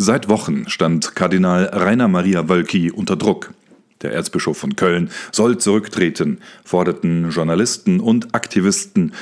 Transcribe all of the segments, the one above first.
Seit Wochen stand Kardinal Rainer Maria Wölki unter Druck. Der Erzbischof von Köln soll zurücktreten, forderten Journalisten und Aktivisten,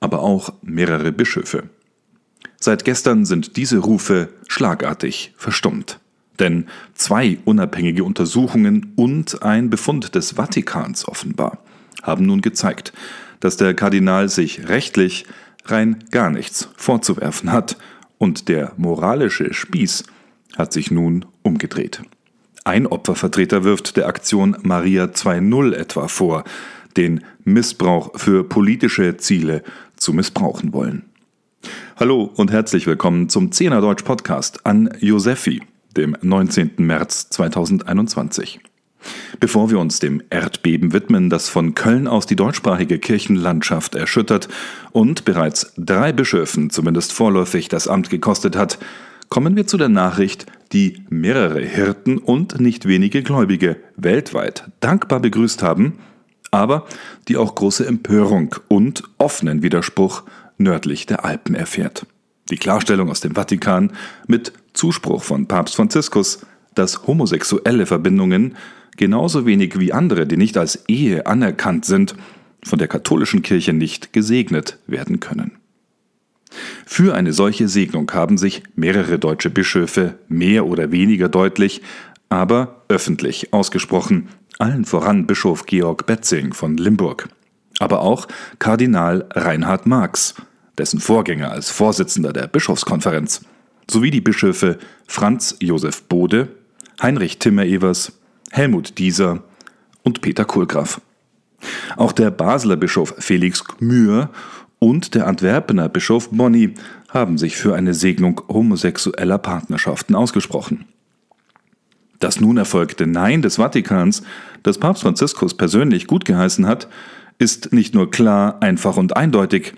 aber auch mehrere Bischöfe. Seit gestern sind diese Rufe schlagartig verstummt. Denn zwei unabhängige Untersuchungen und ein Befund des Vatikans offenbar haben nun gezeigt, dass der Kardinal sich rechtlich rein gar nichts vorzuwerfen hat und der moralische Spieß hat sich nun umgedreht. Ein Opfervertreter wirft der Aktion Maria 2.0 etwa vor, den Missbrauch für politische Ziele zu missbrauchen wollen. Hallo und herzlich willkommen zum Zehner Deutsch Podcast an Josefi, dem 19. März 2021. Bevor wir uns dem Erdbeben widmen, das von Köln aus die deutschsprachige Kirchenlandschaft erschüttert und bereits drei Bischöfen zumindest vorläufig das Amt gekostet hat, kommen wir zu der Nachricht, die mehrere Hirten und nicht wenige Gläubige weltweit dankbar begrüßt haben, aber die auch große Empörung und offenen Widerspruch nördlich der Alpen erfährt. Die Klarstellung aus dem Vatikan mit Zuspruch von Papst Franziskus, dass homosexuelle Verbindungen genauso wenig wie andere, die nicht als Ehe anerkannt sind, von der katholischen Kirche nicht gesegnet werden können. Für eine solche Segnung haben sich mehrere deutsche Bischöfe mehr oder weniger deutlich, aber öffentlich ausgesprochen, allen voran Bischof Georg Betzing von Limburg, aber auch Kardinal Reinhard Marx, dessen Vorgänger als Vorsitzender der Bischofskonferenz, sowie die Bischöfe Franz Josef Bode, Heinrich Timmer-Evers, Helmut Dieser und Peter Kohlgraf. Auch der Basler Bischof Felix Gmür und der Antwerpener Bischof Bonny haben sich für eine Segnung homosexueller Partnerschaften ausgesprochen. Das nun erfolgte Nein des Vatikans, das Papst Franziskus persönlich gut geheißen hat, ist nicht nur klar, einfach und eindeutig,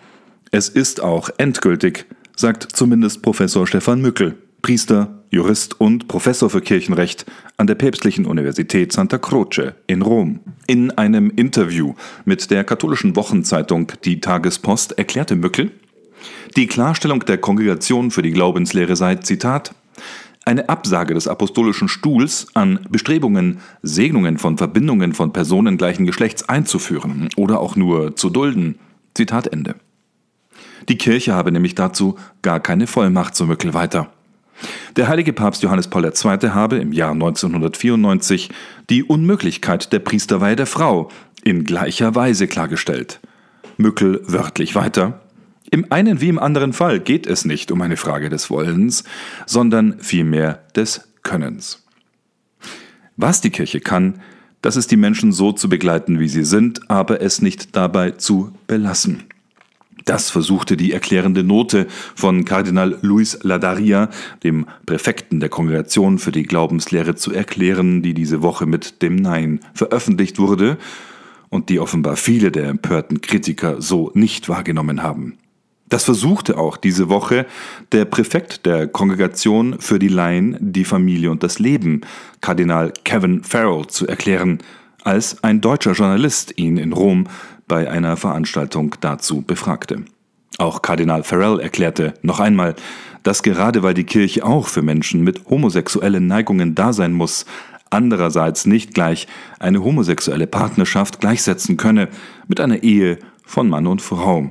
es ist auch endgültig, sagt zumindest Professor Stefan Mückel, Priester, Jurist und Professor für Kirchenrecht an der Päpstlichen Universität Santa Croce in Rom. In einem Interview mit der katholischen Wochenzeitung Die Tagespost erklärte Mückel, die Klarstellung der Kongregation für die Glaubenslehre sei, Zitat, eine Absage des apostolischen Stuhls an Bestrebungen, Segnungen von Verbindungen von Personen gleichen Geschlechts einzuführen oder auch nur zu dulden. Zitat Ende. Die Kirche habe nämlich dazu gar keine Vollmacht, so Mückel weiter. Der heilige Papst Johannes Paul II. habe im Jahr 1994 die Unmöglichkeit der Priesterweihe der Frau in gleicher Weise klargestellt. Mückel wörtlich weiter. Im einen wie im anderen Fall geht es nicht um eine Frage des Wollens, sondern vielmehr des Könnens. Was die Kirche kann, das ist die Menschen so zu begleiten, wie sie sind, aber es nicht dabei zu belassen. Das versuchte die erklärende Note von Kardinal Luis Ladaria, dem Präfekten der Kongregation für die Glaubenslehre, zu erklären, die diese Woche mit dem Nein veröffentlicht wurde und die offenbar viele der empörten Kritiker so nicht wahrgenommen haben. Das versuchte auch diese Woche der Präfekt der Kongregation für die Laien, die Familie und das Leben, Kardinal Kevin Farrell, zu erklären, als ein deutscher Journalist ihn in Rom bei einer Veranstaltung dazu befragte. Auch Kardinal Farrell erklärte noch einmal, dass gerade weil die Kirche auch für Menschen mit homosexuellen Neigungen da sein muss, andererseits nicht gleich eine homosexuelle Partnerschaft gleichsetzen könne mit einer Ehe von Mann und Frau.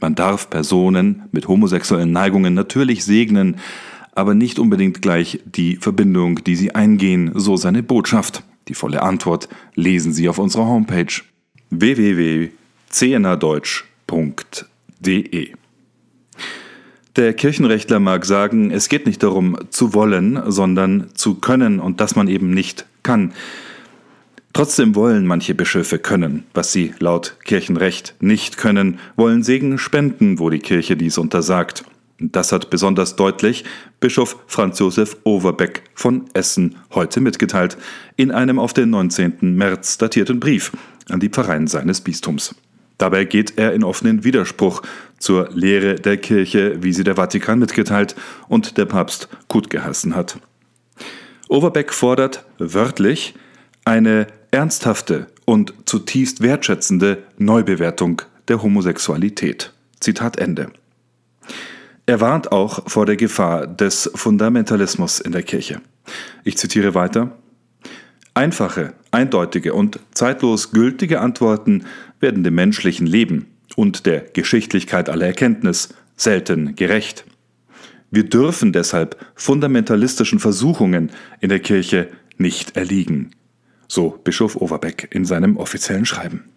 Man darf Personen mit homosexuellen Neigungen natürlich segnen, aber nicht unbedingt gleich die Verbindung, die sie eingehen, so seine Botschaft. Die volle Antwort lesen Sie auf unserer Homepage www.cnadeutsch.de. Der Kirchenrechtler mag sagen, es geht nicht darum zu wollen, sondern zu können und dass man eben nicht kann. Trotzdem wollen manche Bischöfe können, was sie laut Kirchenrecht nicht können, wollen Segen spenden, wo die Kirche dies untersagt. Das hat besonders deutlich Bischof Franz Josef Overbeck von Essen heute mitgeteilt, in einem auf den 19. März datierten Brief an die Pfarreien seines Bistums. Dabei geht er in offenen Widerspruch zur Lehre der Kirche, wie sie der Vatikan mitgeteilt und der Papst gutgeheißen hat. Overbeck fordert wörtlich eine ernsthafte und zutiefst wertschätzende Neubewertung der Homosexualität. Zitat Ende. Er warnt auch vor der Gefahr des Fundamentalismus in der Kirche. Ich zitiere weiter. Einfache, eindeutige und zeitlos gültige Antworten werden dem menschlichen Leben und der Geschichtlichkeit aller Erkenntnis selten gerecht. Wir dürfen deshalb fundamentalistischen Versuchungen in der Kirche nicht erliegen, so Bischof Overbeck in seinem offiziellen Schreiben.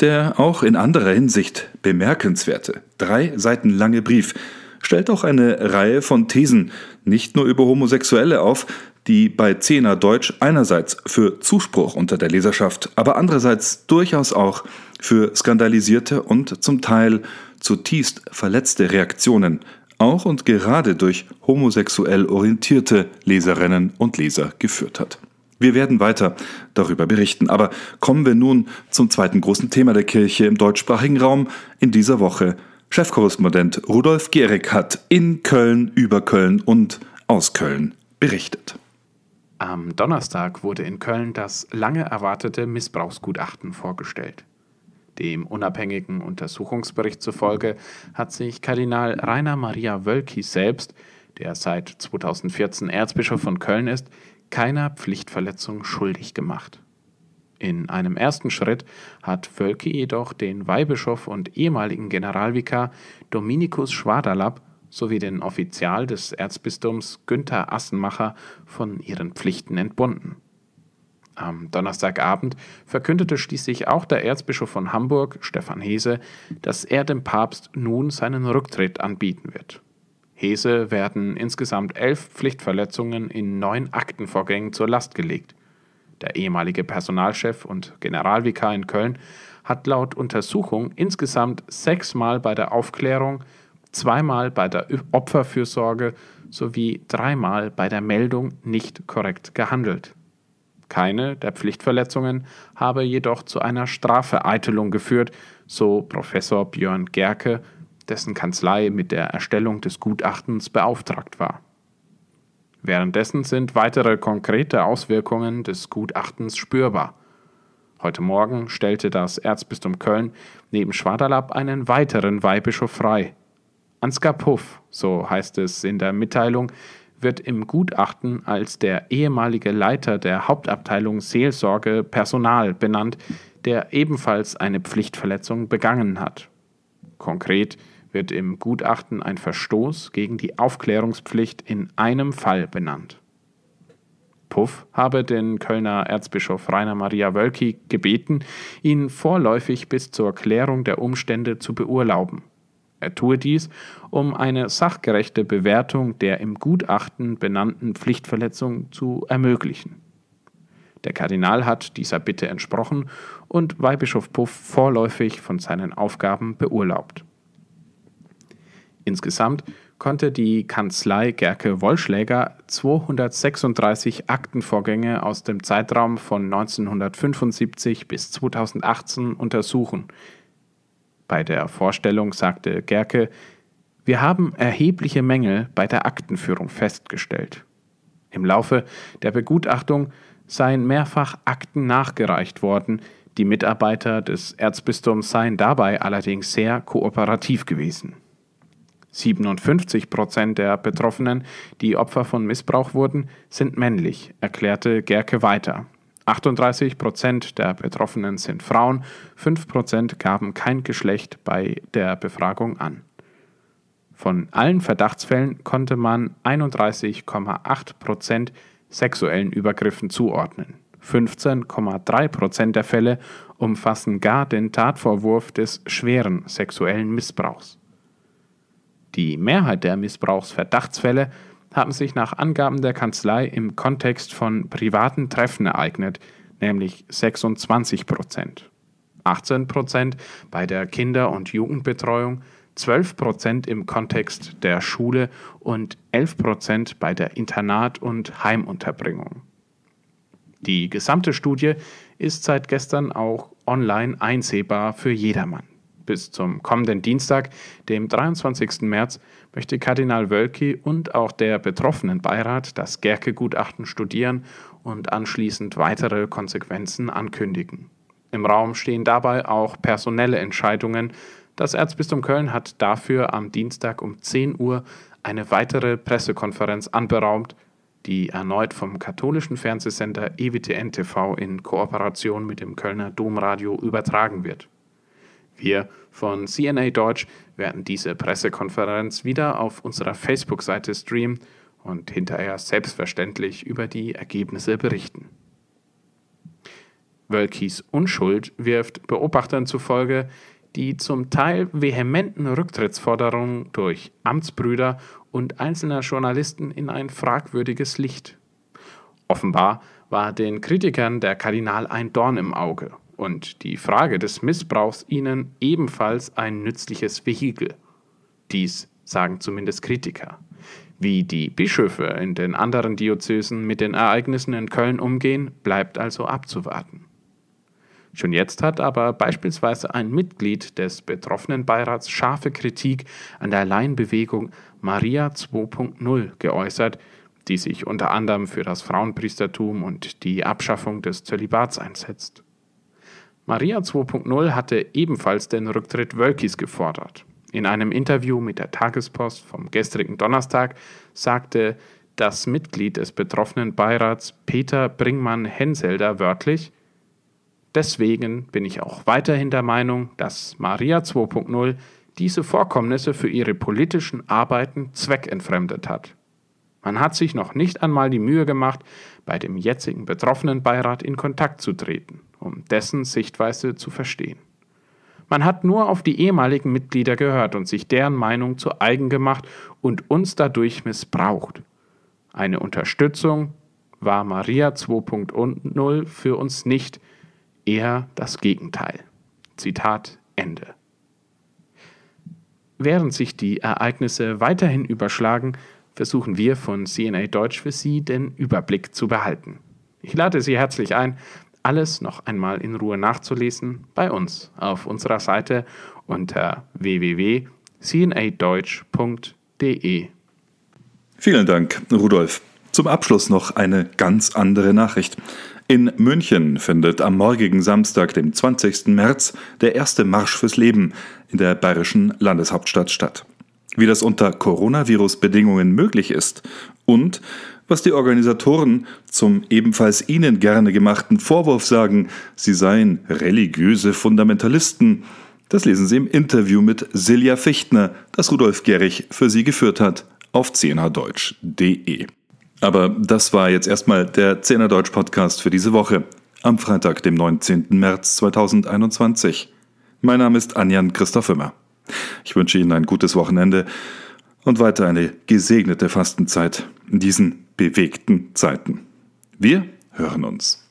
Der auch in anderer Hinsicht bemerkenswerte, drei Seiten lange Brief stellt auch eine Reihe von Thesen nicht nur über Homosexuelle auf, die bei Zehner Deutsch einerseits für Zuspruch unter der Leserschaft, aber andererseits durchaus auch für skandalisierte und zum Teil zutiefst verletzte Reaktionen auch und gerade durch homosexuell orientierte Leserinnen und Leser geführt hat. Wir werden weiter darüber berichten, aber kommen wir nun zum zweiten großen Thema der Kirche im deutschsprachigen Raum in dieser Woche. Chefkorrespondent Rudolf Gehrig hat in Köln, über Köln und aus Köln berichtet. Am Donnerstag wurde in Köln das lange erwartete Missbrauchsgutachten vorgestellt. Dem unabhängigen Untersuchungsbericht zufolge hat sich Kardinal Rainer Maria Wölki selbst, der seit 2014 Erzbischof von Köln ist, keiner Pflichtverletzung schuldig gemacht. In einem ersten Schritt hat Wölki jedoch den Weihbischof und ehemaligen Generalvikar Dominikus Schwaderlapp sowie den Offizial des Erzbistums Günther Assenmacher von ihren Pflichten entbunden. Am Donnerstagabend verkündete schließlich auch der Erzbischof von Hamburg, Stefan Hese, dass er dem Papst nun seinen Rücktritt anbieten wird. Hese werden insgesamt elf Pflichtverletzungen in neun Aktenvorgängen zur Last gelegt. Der ehemalige Personalchef und Generalvikar in Köln hat laut Untersuchung insgesamt sechsmal bei der Aufklärung, zweimal bei der Opferfürsorge sowie dreimal bei der Meldung nicht korrekt gehandelt. Keine der Pflichtverletzungen habe jedoch zu einer Strafvereitelung geführt, so Professor Björn Gerke, dessen Kanzlei mit der Erstellung des Gutachtens beauftragt war. Währenddessen sind weitere konkrete Auswirkungen des Gutachtens spürbar. Heute Morgen stellte das Erzbistum Köln neben Schwaderlapp einen weiteren Weihbischof frei. Ansgar Puff, so heißt es in der Mitteilung, wird im Gutachten als der ehemalige Leiter der Hauptabteilung Seelsorge Personal benannt, der ebenfalls eine Pflichtverletzung begangen hat. Konkret wird im Gutachten ein Verstoß gegen die Aufklärungspflicht in einem Fall benannt. Puff habe den Kölner Erzbischof Rainer Maria Wölki gebeten, ihn vorläufig bis zur Klärung der Umstände zu beurlauben. Er tue dies, um eine sachgerechte Bewertung der im Gutachten benannten Pflichtverletzung zu ermöglichen. Der Kardinal hat dieser Bitte entsprochen und Weihbischof Puff vorläufig von seinen Aufgaben beurlaubt. Insgesamt konnte die Kanzlei Gerke Wollschläger 236 Aktenvorgänge aus dem Zeitraum von 1975 bis 2018 untersuchen, bei der Vorstellung sagte Gerke, wir haben erhebliche Mängel bei der Aktenführung festgestellt. Im Laufe der Begutachtung seien mehrfach Akten nachgereicht worden, die Mitarbeiter des Erzbistums seien dabei allerdings sehr kooperativ gewesen. 57 Prozent der Betroffenen, die Opfer von Missbrauch wurden, sind männlich, erklärte Gerke weiter. 38 Prozent der Betroffenen sind Frauen, 5 Prozent gaben kein Geschlecht bei der Befragung an. Von allen Verdachtsfällen konnte man 31,8 Prozent sexuellen Übergriffen zuordnen. 15,3 Prozent der Fälle umfassen gar den Tatvorwurf des schweren sexuellen Missbrauchs. Die Mehrheit der Missbrauchsverdachtsfälle haben sich nach Angaben der Kanzlei im Kontext von privaten Treffen ereignet, nämlich 26 Prozent. 18 Prozent bei der Kinder- und Jugendbetreuung, 12 Prozent im Kontext der Schule und 11 Prozent bei der Internat- und Heimunterbringung. Die gesamte Studie ist seit gestern auch online einsehbar für jedermann. Bis zum kommenden Dienstag, dem 23. März, möchte Kardinal Wölki und auch der betroffenen Beirat das Gerke-Gutachten studieren und anschließend weitere Konsequenzen ankündigen. Im Raum stehen dabei auch personelle Entscheidungen, Das Erzbistum Köln hat dafür am Dienstag um 10 Uhr eine weitere Pressekonferenz anberaumt, die erneut vom katholischen Fernsehsender EWTN TV in Kooperation mit dem Kölner Domradio übertragen wird. Wir von CNA Deutsch werden diese Pressekonferenz wieder auf unserer Facebook-Seite streamen und hinterher selbstverständlich über die Ergebnisse berichten. Wölkis Unschuld wirft Beobachtern zufolge die zum Teil vehementen Rücktrittsforderungen durch Amtsbrüder und einzelner Journalisten in ein fragwürdiges Licht. Offenbar war den Kritikern der Kardinal ein Dorn im Auge und die Frage des Missbrauchs ihnen ebenfalls ein nützliches Vehikel. Dies sagen zumindest Kritiker. Wie die Bischöfe in den anderen Diözesen mit den Ereignissen in Köln umgehen, bleibt also abzuwarten. Schon jetzt hat aber beispielsweise ein Mitglied des betroffenen Beirats scharfe Kritik an der Laienbewegung Maria 2.0 geäußert, die sich unter anderem für das Frauenpriestertum und die Abschaffung des Zölibats einsetzt. Maria 2.0 hatte ebenfalls den Rücktritt Wölkis gefordert. In einem Interview mit der Tagespost vom gestrigen Donnerstag sagte das Mitglied des betroffenen Beirats Peter Bringmann-Henselder wörtlich, Deswegen bin ich auch weiterhin der Meinung, dass Maria 2.0 diese Vorkommnisse für ihre politischen Arbeiten zweckentfremdet hat. Man hat sich noch nicht einmal die Mühe gemacht, bei dem jetzigen Betroffenenbeirat in Kontakt zu treten, um dessen Sichtweise zu verstehen. Man hat nur auf die ehemaligen Mitglieder gehört und sich deren Meinung zu eigen gemacht und uns dadurch missbraucht. Eine Unterstützung war Maria 2.0 für uns nicht, eher das Gegenteil. Zitat Ende. Während sich die Ereignisse weiterhin überschlagen, versuchen wir von CNA Deutsch für Sie den Überblick zu behalten. Ich lade Sie herzlich ein, alles noch einmal in Ruhe nachzulesen bei uns auf unserer Seite unter www.cnadeutsch.de. Vielen Dank, Rudolf. Zum Abschluss noch eine ganz andere Nachricht. In München findet am morgigen Samstag, dem 20. März, der erste Marsch fürs Leben in der bayerischen Landeshauptstadt statt. Wie das unter Coronavirus-Bedingungen möglich ist und was die Organisatoren zum ebenfalls ihnen gerne gemachten Vorwurf sagen, sie seien religiöse Fundamentalisten, das lesen Sie im Interview mit Silja Fichtner, das Rudolf Gerich für Sie geführt hat, auf cnadeutsch.de. Aber das war jetzt erstmal der Zehner Deutsch Podcast für diese Woche, am Freitag, dem 19. März 2021. Mein Name ist Anjan Christoph Immer. Ich wünsche Ihnen ein gutes Wochenende und weiter eine gesegnete Fastenzeit in diesen bewegten Zeiten. Wir hören uns.